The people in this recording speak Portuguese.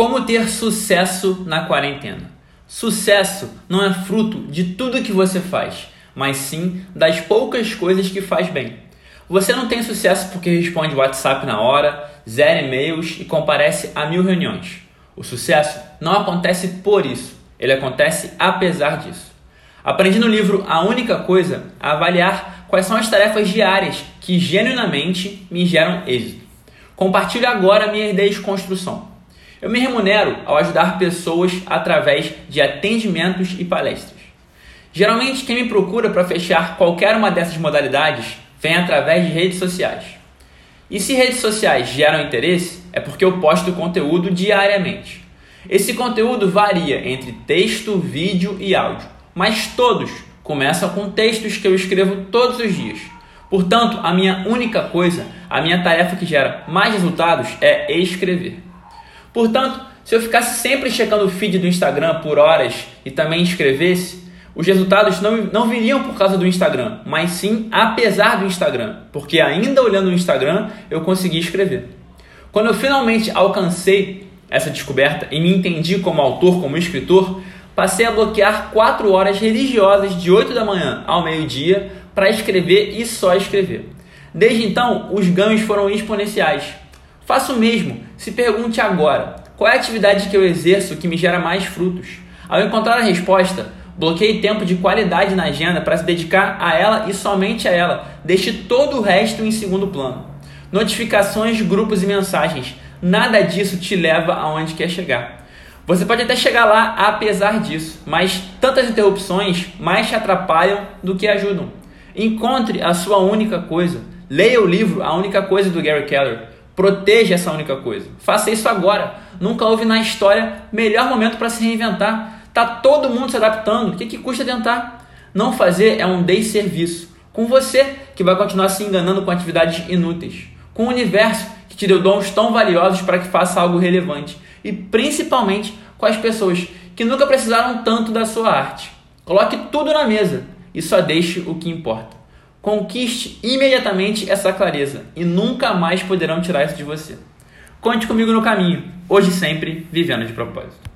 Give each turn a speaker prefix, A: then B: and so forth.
A: Como ter sucesso na quarentena? Sucesso não é fruto de tudo que você faz, mas sim das poucas coisas que faz bem. Você não tem sucesso porque responde WhatsApp na hora, zero e-mails e comparece a mil reuniões. O sucesso não acontece por isso, ele acontece apesar disso. Aprendi no livro A Única Coisa a avaliar quais são as tarefas diárias que genuinamente me geram êxito. Compartilho agora minha ideia de construção. Eu me remunero ao ajudar pessoas através de atendimentos e palestras. Geralmente, quem me procura para fechar qualquer uma dessas modalidades vem através de redes sociais. E se redes sociais geram interesse, é porque eu posto conteúdo diariamente. Esse conteúdo varia entre texto, vídeo e áudio, mas todos começam com textos que eu escrevo todos os dias. Portanto, a minha única coisa, a minha tarefa que gera mais resultados é escrever. Portanto, se eu ficasse sempre checando o feed do Instagram por horas e também escrevesse, os resultados não, não viriam por causa do Instagram, mas sim apesar do Instagram, porque ainda olhando o Instagram eu consegui escrever. Quando eu finalmente alcancei essa descoberta e me entendi como autor, como escritor, passei a bloquear 4 horas religiosas de 8 da manhã ao meio-dia para escrever e só escrever. Desde então, os ganhos foram exponenciais. Faça o mesmo. Se pergunte agora: qual é a atividade que eu exerço que me gera mais frutos? Ao encontrar a resposta, bloqueie tempo de qualidade na agenda para se dedicar a ela e somente a ela. Deixe todo o resto em segundo plano. Notificações, grupos e mensagens. Nada disso te leva aonde quer chegar. Você pode até chegar lá apesar disso, mas tantas interrupções mais te atrapalham do que ajudam. Encontre a sua única coisa. Leia o livro A Única Coisa do Gary Keller. Proteja essa única coisa. Faça isso agora. Nunca houve na história melhor momento para se reinventar. Tá todo mundo se adaptando. O que, que custa tentar? Não fazer é um desserviço. Com você, que vai continuar se enganando com atividades inúteis. Com o universo, que te deu dons tão valiosos para que faça algo relevante. E principalmente com as pessoas que nunca precisaram tanto da sua arte. Coloque tudo na mesa e só deixe o que importa. Conquiste imediatamente essa clareza e nunca mais poderão tirar isso de você. Conte comigo no caminho, hoje sempre vivendo de propósito.